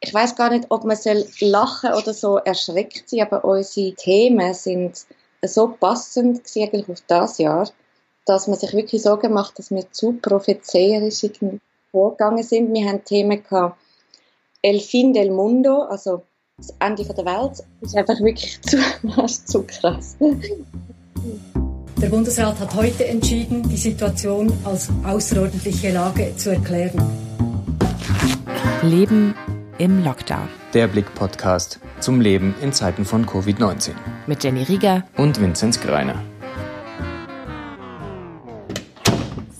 ich weiß gar nicht, ob man soll lachen oder so erschreckt sein, aber unsere Themen sind so passend eigentlich auf das Jahr, dass man sich wirklich Sorgen macht, dass wir zu prophezeierisch vorgegangen sind. Wir haben Themen gehabt, El fin del mundo, also das Ende der Welt, das ist einfach wirklich zu, zu krass. Der Bundesrat hat heute entschieden, die Situation als außerordentliche Lage zu erklären. Leben im Lockdown. Der Blick-Podcast zum Leben in Zeiten von Covid-19. Mit Jenny Rieger und Vinzenz Greiner.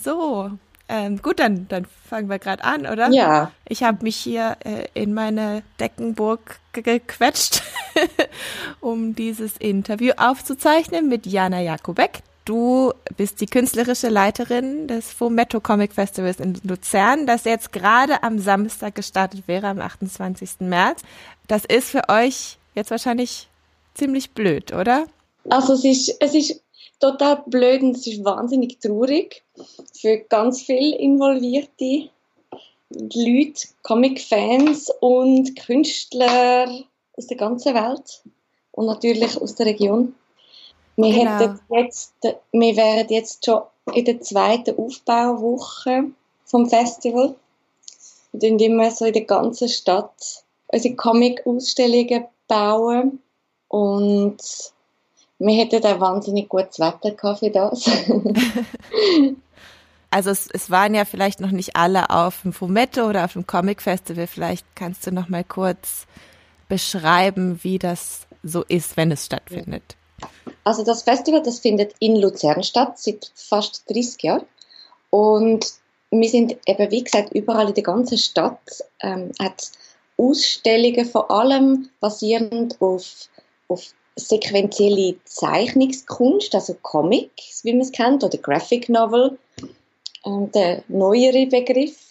So, ähm, gut, dann, dann fangen wir gerade an, oder? Ja. Ich habe mich hier äh, in meine Deckenburg gequetscht, um dieses Interview aufzuzeichnen mit Jana Jakubek. Du bist die künstlerische Leiterin des Fumetto Comic Festivals in Luzern, das jetzt gerade am Samstag gestartet wäre, am 28. März. Das ist für euch jetzt wahrscheinlich ziemlich blöd, oder? Also es ist, es ist total blöd und es ist wahnsinnig traurig für ganz viele involvierte Leute, Comic-Fans und Künstler aus der ganzen Welt und natürlich aus der Region. Wir, genau. hätten jetzt, wir wären jetzt schon in der zweiten Aufbauwoche vom Festival. Wir bauen immer so in der ganzen Stadt unsere Comic-Ausstellungen bauen und wir hätten auch wahnsinnig gutes Wetter gehabt für das. also es, es waren ja vielleicht noch nicht alle auf dem Fumetto oder auf dem Comic Festival. Vielleicht kannst du noch mal kurz beschreiben, wie das so ist, wenn es stattfindet. Also das Festival, das findet in Luzern statt, seit fast 30 Jahren. Und wir sind eben, wie gesagt, überall in der ganzen Stadt, ähm, hat Ausstellungen vor allem basierend auf, auf sequentielle Zeichnungskunst, also Comics, wie man es kennt, oder Graphic Novel, ähm, der neuere Begriff.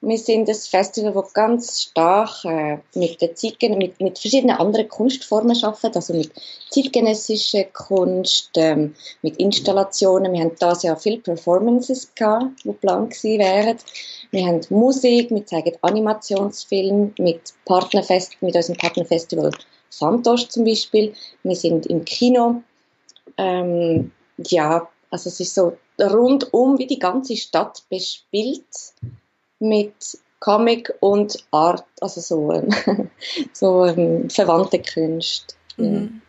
Wir sind ein Festival, das ganz stark äh, mit, der mit, mit verschiedenen anderen Kunstformen arbeitet, also mit zeitgenössischer Kunst, ähm, mit Installationen. Wir haben dieses Jahr viele Performances gehabt, die geplant gewesen wären. Wir haben Musik, wir zeigen Animationsfilme mit Partnerfest, mit unserem Partnerfestival Fantosch zum Beispiel. Wir sind im Kino. Ähm, ja, also es ist so rundum wie die ganze Stadt bespielt mit Comic und Art, also so, ähm, so ähm, verwandte Künste. Mhm.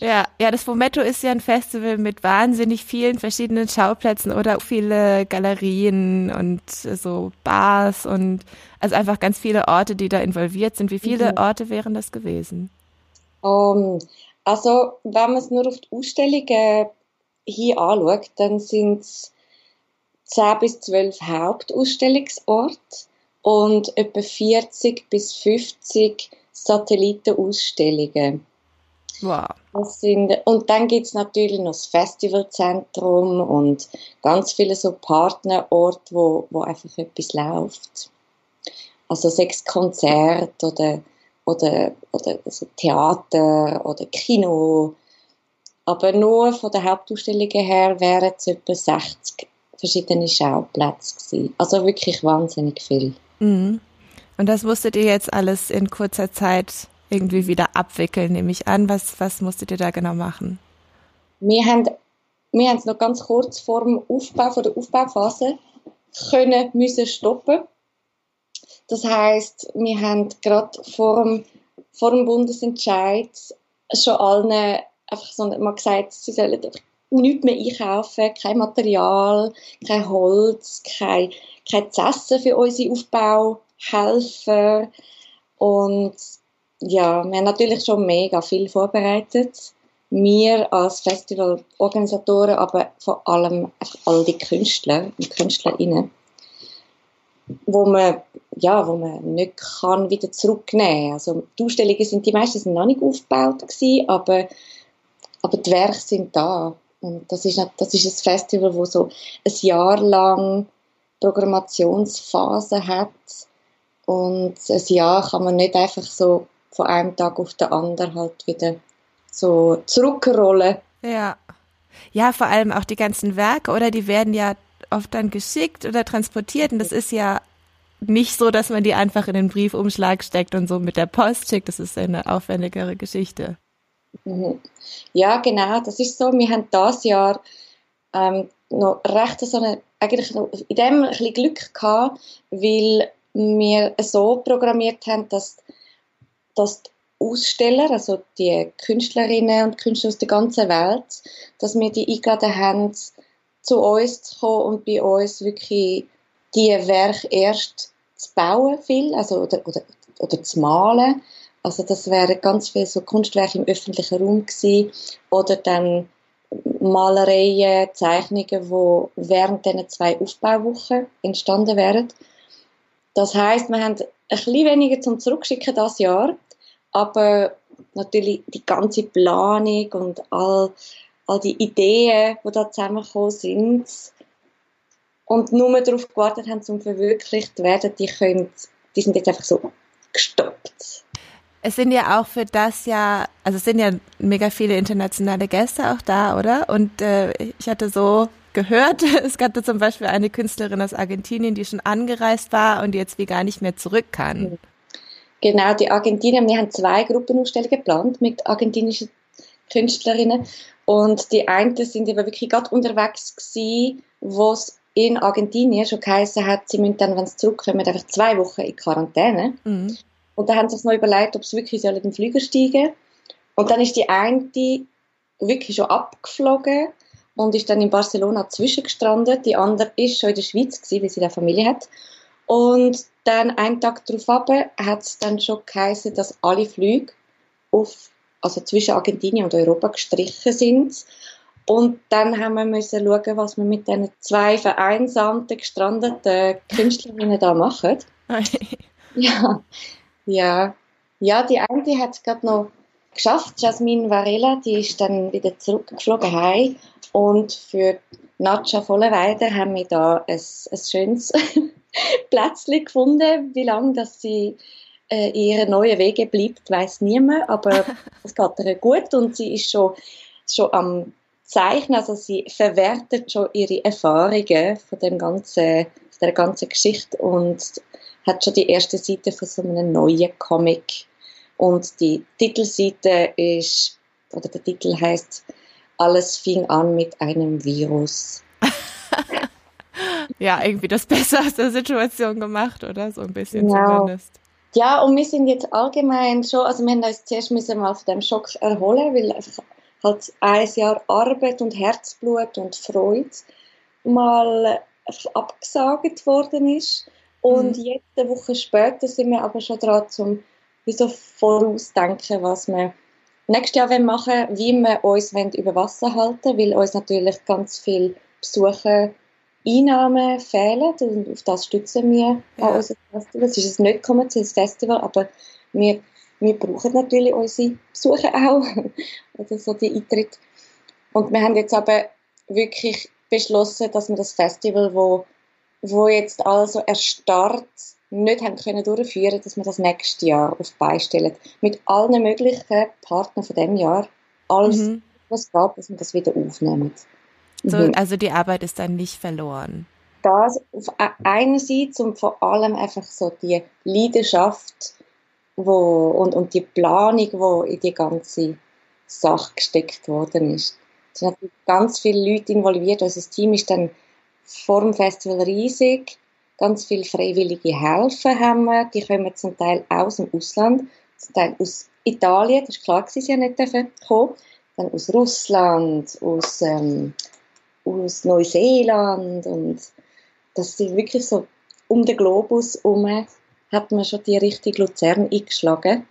Ja, ja, das Fumetto ist ja ein Festival mit wahnsinnig vielen verschiedenen Schauplätzen oder viele Galerien und so Bars und also einfach ganz viele Orte, die da involviert sind. Wie viele mhm. Orte wären das gewesen? Um, also, wenn man es nur auf die Ausstellungen hier anschaut, dann sind es 10 bis 12 Hauptausstellungsorte und etwa 40 bis 50 Satellitenausstellungen. Wow. Das sind, und dann gibt es natürlich noch das Festivalzentrum und ganz viele so Partnerorte, wo, wo einfach etwas läuft. Also sechs Konzerte oder, oder, oder also Theater oder Kino. Aber nur von der Hauptausstellung her wären es etwa 60 verschiedene Schauplätze gewesen. Also wirklich wahnsinnig viel. Mhm. Und das musstet ihr jetzt alles in kurzer Zeit irgendwie wieder abwickeln, nehme ich an. Was, was musstet ihr da genau machen? Wir haben, wir haben es noch ganz kurz vor dem Aufbau, vor der Aufbauphase können, müssen stoppen. Das heißt, wir haben gerade vor dem, vor dem Bundesentscheid schon allen einfach so mal gesagt, sie sollen einfach nichts mehr einkaufen, kein Material, kein Holz, kein, kein Essen für unsere Aufbauhelfer. Und ja, wir haben natürlich schon mega viel vorbereitet. Wir als Festivalorganisatoren, aber vor allem all die Künstler und Künstlerinnen, wo man, ja, wo man nicht kann wieder zurücknehmen. Also die Ausstellungen sind, die meisten noch nicht aufgebaut gewesen, aber, aber die Werke sind da. Und das ist, das ist ein Festival, wo so ein Jahr lang Programmationsphase hat. Und ein Jahr kann man nicht einfach so von einem Tag auf den anderen halt wieder so zurückrollen. Ja. Ja, vor allem auch die ganzen Werke, oder? Die werden ja oft dann geschickt oder transportiert und das ist ja nicht so, dass man die einfach in den Briefumschlag steckt und so mit der Post schickt. Das ist eine aufwendigere Geschichte. Mhm. Ja, genau, das ist so. Wir haben das Jahr ähm, noch recht so eine, eigentlich in dem ein bisschen Glück gehabt, weil wir so programmiert haben, dass, dass die Aussteller, also die Künstlerinnen und Künstler aus der ganzen Welt, dass wir die eingeladen haben, zu uns zu kommen und bei uns wirklich die Werke erst zu bauen viel, also oder, oder, oder zu malen. Also das wäre ganz viel so Kunstwerke im öffentlichen Raum gewesen oder dann Malereien, Zeichnungen, die während diesen zwei Aufbauwochen entstanden wären. Das heißt, wir haben ein bisschen weniger zum Zurückschicken das Jahr, aber natürlich die ganze Planung und all, all die Ideen, die da zusammengekommen sind und nur darauf gewartet haben, zum verwirklicht werden, die, können, die sind jetzt einfach so gestoppt. Es sind ja auch für das Jahr, also es sind ja mega viele internationale Gäste auch da, oder? Und äh, ich hatte so gehört, es gab da zum Beispiel eine Künstlerin aus Argentinien, die schon angereist war und jetzt wie gar nicht mehr zurück kann. Genau, die Argentinier, wir haben zwei Gruppenausstellungen geplant mit argentinischen Künstlerinnen und die einen sind aber wirklich gerade unterwegs gewesen, wo es in Argentinien schon geheißen hat, sie müssen dann, wenn sie zurückkommen, einfach zwei Wochen in Quarantäne. Mhm. Und da haben sie sich noch überlegt, ob sie wirklich in den Flüger steigen Und dann ist die eine wirklich schon abgeflogen und ist dann in Barcelona zwischengestrandet. Die andere ist schon in der Schweiz gewesen, weil sie eine Familie hat. Und dann einen Tag darauf hat es dann schon geheißen, dass alle Flüge auf, also zwischen Argentinien und Europa gestrichen sind. Und dann haben wir müssen schauen, was wir mit diesen zwei vereinsamten, gestrandeten Künstlerinnen da machen. ja, ja, ja, die eine hat es gerade noch geschafft. Jasmine Varela, die ist dann wieder zurückgeflogen heim. Und für Natscha Vollenweide haben wir da ein, ein schönes Plätzchen gefunden. Wie lange dass sie äh, ihren neuen Wege bleibt, weiß niemand. Aber es geht ihr gut und sie ist schon, schon am Zeichnen. Also sie verwertet schon ihre Erfahrungen von dem ganzen, von der ganzen Geschichte und hat schon die erste Seite von so einem neuen Comic. Und die Titelseite ist, oder der Titel heißt Alles fing an mit einem Virus. ja, irgendwie das Beste aus der Situation gemacht, oder? So ein bisschen genau. zumindest. Ja, und wir sind jetzt allgemein schon, also wir haben uns zuerst müssen mal von dem Schock erholen, weil einfach halt ein Jahr Arbeit und Herzblut und Freude mal abgesagt worden ist. Und mhm. jetzt, eine Woche später, sind wir aber schon dran, zum wie so vorausdenken, was wir nächstes Jahr machen wollen, wie wir uns über Wasser halten weil uns natürlich ganz viele Besucher Einnahmen fehlen und auf das stützen wir ja. an unserem Festival. Es ist ein nicht kommerzielles Festival, aber wir, wir brauchen natürlich unsere Besucher auch, oder so die Eintritt. Und wir haben jetzt aber wirklich beschlossen, dass wir das Festival, wo wo jetzt also erstarrt nicht haben können durchführen, dass wir das nächste Jahr auf beistellen. Mit allen möglichen Partnern von dem Jahr. Alles, mhm. was gab, dass wir das wieder aufnehmen. So, mhm. Also die Arbeit ist dann nicht verloren. Das auf e-, einerseits und vor allem einfach so die Leidenschaft wo, und, und die Planung, wo in die ganze Sache gesteckt worden ist. Es sind natürlich ganz viele Leute involviert. Unser Team ist dann vor dem Festival riesig. Ganz viele freiwillige Helfer haben wir. Die kommen zum Teil aus dem Ausland, zum Teil aus Italien. Das ist klar, dass sie ja nicht kommen Dann aus Russland, aus, ähm, aus Neuseeland. Und das sind wirklich so um den Globus herum hat man schon die richtige Luzern eingeschlagen.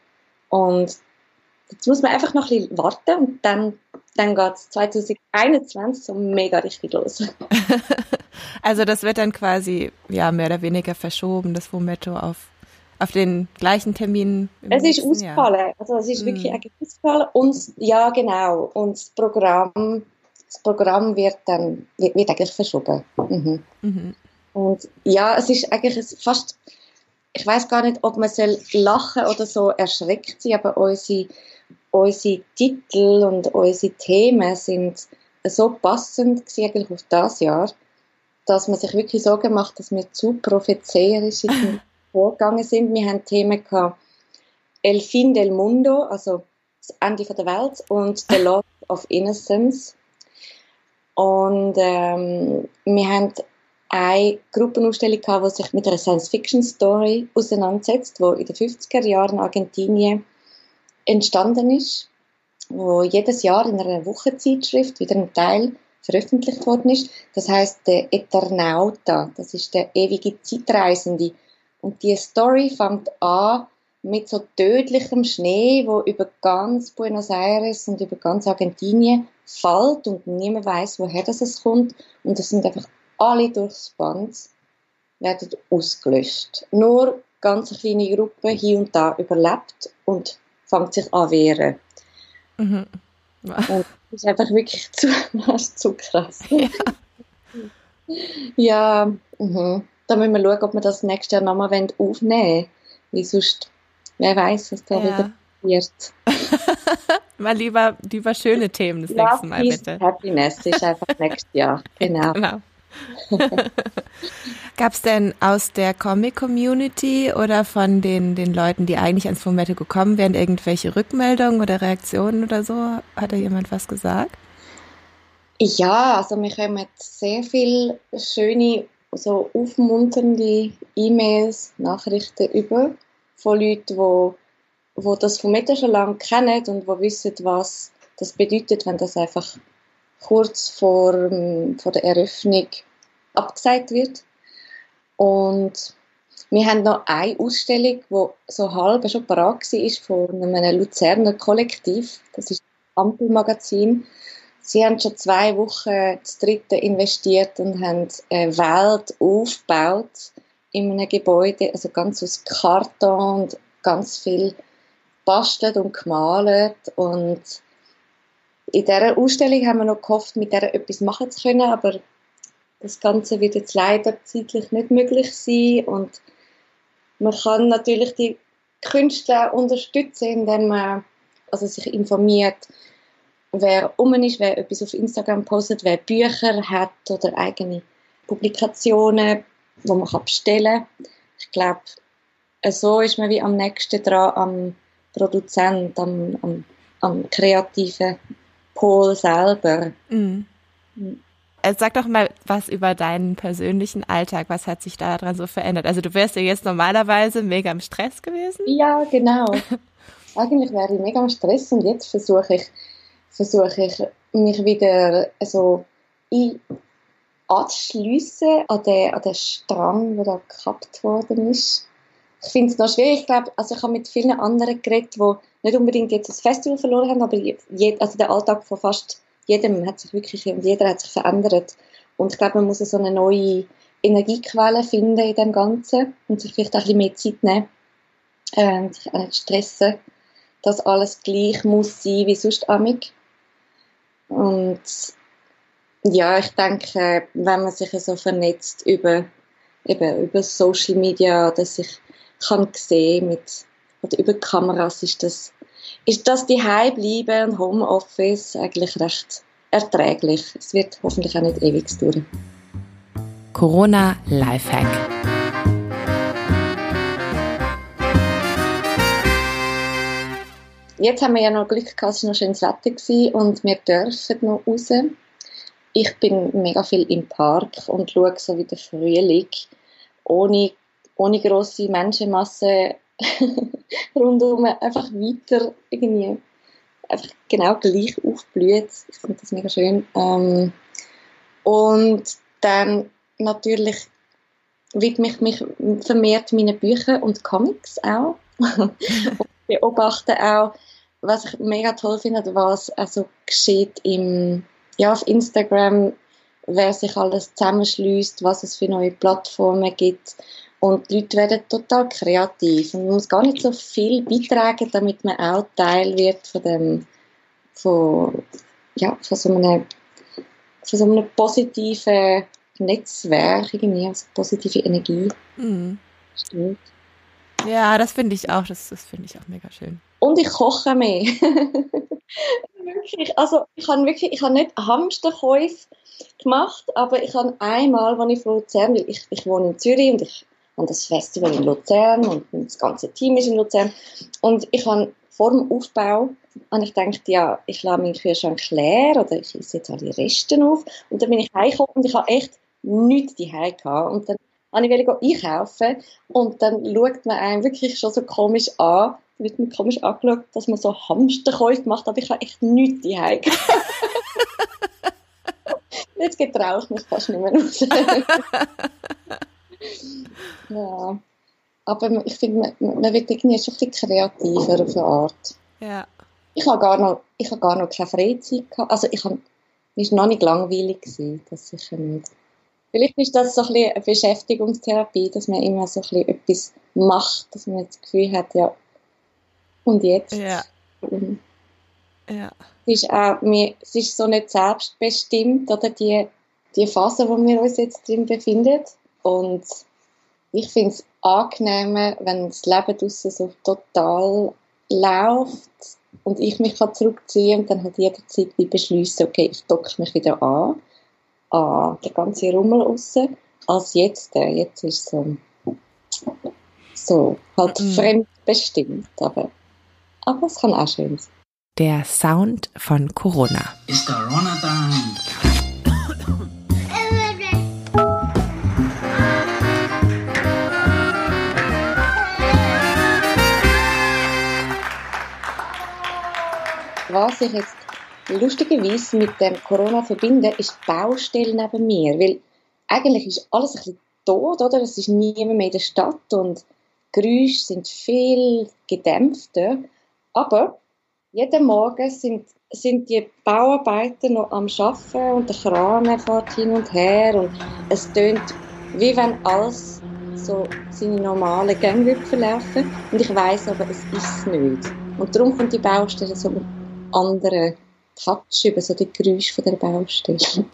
Und jetzt muss man einfach noch ein bisschen warten und dann, dann geht es 2021 so mega richtig los. Also das wird dann quasi ja mehr oder weniger verschoben, das Fumetto auf auf den gleichen Termin. Es ist ausgefallen, also es ist mm. wirklich ausgefallen und ja genau und das Programm das Programm wird dann wird, wird eigentlich verschoben. Mhm. Mhm. Und ja, es ist eigentlich fast ich weiß gar nicht, ob man soll lachen oder so erschreckt sein, aber unsere, unsere Titel und unsere Themen sind so passend eigentlich auf das Jahr dass man sich wirklich Sorgen macht, dass wir zu prophezeierisch vorgegangen sind. Wir haben Themen gehabt, El fin del mundo, also das Ende der Welt und The Loss of Innocence. Und ähm, wir haben eine Gruppenausstellung gehabt, die sich mit einer Science-Fiction-Story auseinandersetzt, die in den 50er Jahren in Argentinien entstanden ist, wo jedes Jahr in einer Wochenzeitschrift wieder ein Teil veröffentlicht worden ist. Das heißt der Eternauta, das ist der ewige Zeitreisende. Und die Story fängt an mit so tödlichem Schnee, wo über ganz Buenos Aires und über ganz Argentinien fällt und niemand weiß, woher das kommt. Und es sind einfach alle durchs Band werden ausgelöscht. Nur ganz eine kleine Gruppe hier und da überlebt und fängt sich an wehren. Mhm. Und das ist einfach wirklich zu, zu krass. Ja, ja mhm. da müssen wir schauen, ob wir das nächstes Jahr nochmal aufnehmen wollen. Weil sonst, wer weiß, was da ja. wieder passiert. mal lieber, lieber schöne Themen das Love, nächste Mal, bitte. Happiness ist einfach nächstes Jahr. Genau. genau. Gab es denn aus der Comic-Community oder von den, den Leuten, die eigentlich ans Fumetto gekommen wären, irgendwelche Rückmeldungen oder Reaktionen oder so? Hat da jemand was gesagt? Ja, also wir haben sehr viele schöne, so aufmunternde E-Mails, Nachrichten über von Leuten, wo, wo das Fumetto schon lange kennen und die wissen, was das bedeutet, wenn das einfach kurz vor, vor der Eröffnung abgesagt wird. Und wir haben noch eine Ausstellung, die so halb schon parat war, von einem Luzerner Kollektiv. Das ist das Ampelmagazin. Sie haben schon zwei Wochen das dritte investiert und haben eine Welt aufgebaut in einem Gebäude, also ganz aus Karton und ganz viel bastelt und gemalt und in dieser Ausstellung haben wir noch gehofft, mit der etwas machen zu können, aber das Ganze wird jetzt leider zeitlich nicht möglich sein und man kann natürlich die Künstler unterstützen, indem man also sich informiert, wer um ist, wer etwas auf Instagram postet, wer Bücher hat oder eigene Publikationen, wo man kann bestellen kann. Ich glaube, so ist man wie am nächsten dran am Produzent, am, am, am kreativen Pol selber. Mhm. Äh, sag doch mal was über deinen persönlichen Alltag. Was hat sich daran so verändert? Also du wärst ja jetzt normalerweise mega im Stress gewesen. Ja, genau. Eigentlich wäre ich mega im Stress und jetzt versuche ich, versuche ich mich wieder so anzuschliessen an den, an den Strang, der da gekappt worden ist. Ich finde es noch schwierig. Ich glaube, also ich habe mit vielen anderen geredet, die nicht unbedingt jetzt das Festival verloren haben, aber je, also der Alltag von fast jedem hat sich wirklich, und jeder hat sich verändert. Und ich glaube, man muss so eine neue Energiequelle finden in dem Ganzen und sich vielleicht auch ein bisschen mehr Zeit nehmen, äh, sich auch nicht stressen, dass alles gleich muss sein wie sonst amig. Und ja, ich denke, wenn man sich so vernetzt über, eben über Social Media, dass ich kann sehen mit, oder über Kameras ist das ist das die bleiben und Homeoffice eigentlich recht erträglich. Es wird hoffentlich auch nicht ewig dauern. Corona Lifehack. Jetzt haben wir ja noch Glück gehabt, es war noch schönes Wetter und wir dürfen noch raus. Ich bin mega viel im Park und schaue so wie der Frühling ohne, ohne grosse Menschenmasse rundum einfach weiter irgendwie einfach genau gleich aufblüht. Ich finde das mega schön. Ähm, und dann natürlich widme ich mich vermehrt meinen Büchern und Comics auch. und beobachte auch, was ich mega toll finde, was also geschieht im, ja, auf Instagram, wer sich alles zusammenschließt, was es für neue Plattformen gibt und die Leute werden total kreativ und man muss gar nicht so viel beitragen, damit man auch Teil wird von dem, von, ja, von so einem, von so einem positiven Netzwerk irgendwie, also positive Energie. Mhm. Stimmt. Ja, das finde ich auch, das, das finde ich auch mega schön. Und ich koche mehr. wirklich, also ich habe wirklich, ich habe nicht Hamsterkäufe gemacht, aber ich habe einmal, als ich von Luzern, weil ich, ich wohne in Zürich und ich habe das Festival in Luzern und das ganze Team ist in Luzern. Und ich habe vor dem Aufbau habe ich gedacht, ja, ich lasse meinen Kühlschrank leer oder ich esse jetzt alle Reste auf. Und dann bin ich heimgekommen und ich habe echt nichts daheim gehabt. Und dann habe ich einkaufen und dann schaut man einen wirklich schon so komisch an, wird mir komisch angeschaut, dass man so Hamsterkäufe macht, aber ich habe echt nichts daheim Jetzt getraue ich mich fast nicht mehr raus. ja. Aber ich finde, man, man wird irgendwie schon ein bisschen kreativer auf eine Art. Ja. Ich habe gar noch, ich habe gar noch keine Freizeit gehabt. Also ich habe, mir war noch nicht langweilig gewesen, das sicher nicht. Vielleicht ist das so ein bisschen eine Beschäftigungstherapie, dass man immer so ein bisschen etwas macht, dass man das Gefühl hat, ja, und jetzt? Ja. Ja. Es ist, auch, es ist so nicht selbstbestimmt, oder die, die Phase, wo wir uns jetzt drin befinden. Und ich finde es angenehmer, wenn das Leben draussen so total läuft und ich mich kann zurückziehen und dann halt jederzeit wie beschließen, okay, ich docke mich wieder an, an den ganzen Rummel raus, als jetzt. Äh, jetzt ist es so, so halt mhm. fremdbestimmt, aber, aber es kann auch schön sein. Der Sound von Corona. It's Corona time. Was ich jetzt lustigerweise mit dem Corona verbinde, ist die Baustelle neben mir. Weil eigentlich ist alles ein bisschen tot, oder? Es ist niemand mehr in der Stadt und Geräusche sind viel gedämpfter. Aber jeden Morgen sind, sind die Bauarbeiter noch am Arbeiten und der Kran fährt hin und her und es tönt, wie wenn alles so seine normalen Gänge verlaufen und ich weiß aber, es ist nicht. Und darum kommt die Baustelle so anderen Touch über so die Geräusche von der Baustelle.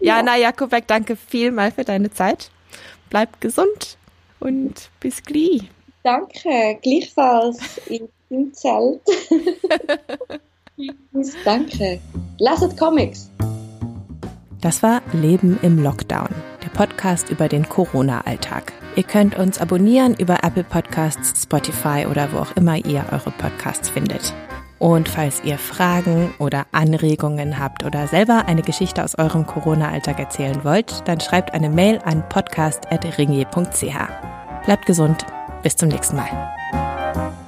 Jana Jakobek, danke vielmal für deine Zeit. Bleib gesund und bis gleich. Danke, gleichfalls im Zelt. Danke. Lasst Comics. Das war Leben im Lockdown, Podcast über den Corona-Alltag. Ihr könnt uns abonnieren über Apple Podcasts, Spotify oder wo auch immer ihr eure Podcasts findet. Und falls ihr Fragen oder Anregungen habt oder selber eine Geschichte aus eurem Corona-Alltag erzählen wollt, dann schreibt eine Mail an podcast.ringier.ch. Bleibt gesund bis zum nächsten Mal.